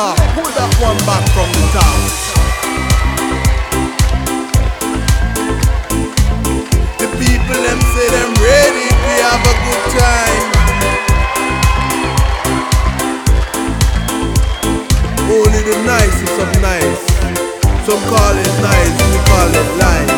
top. Pull that one back from the top. The people them say them ready. We have a good time. Only the nicest of nice. Some call it nice, we call it life.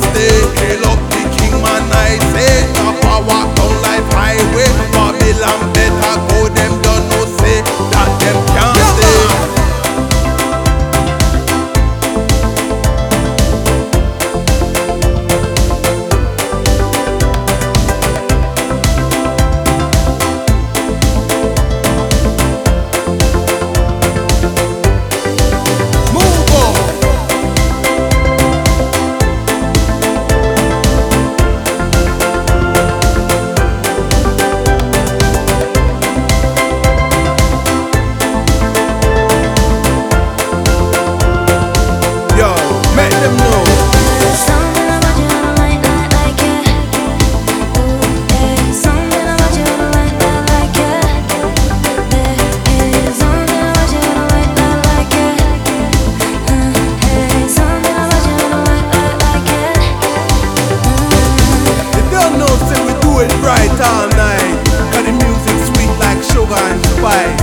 stay. boy.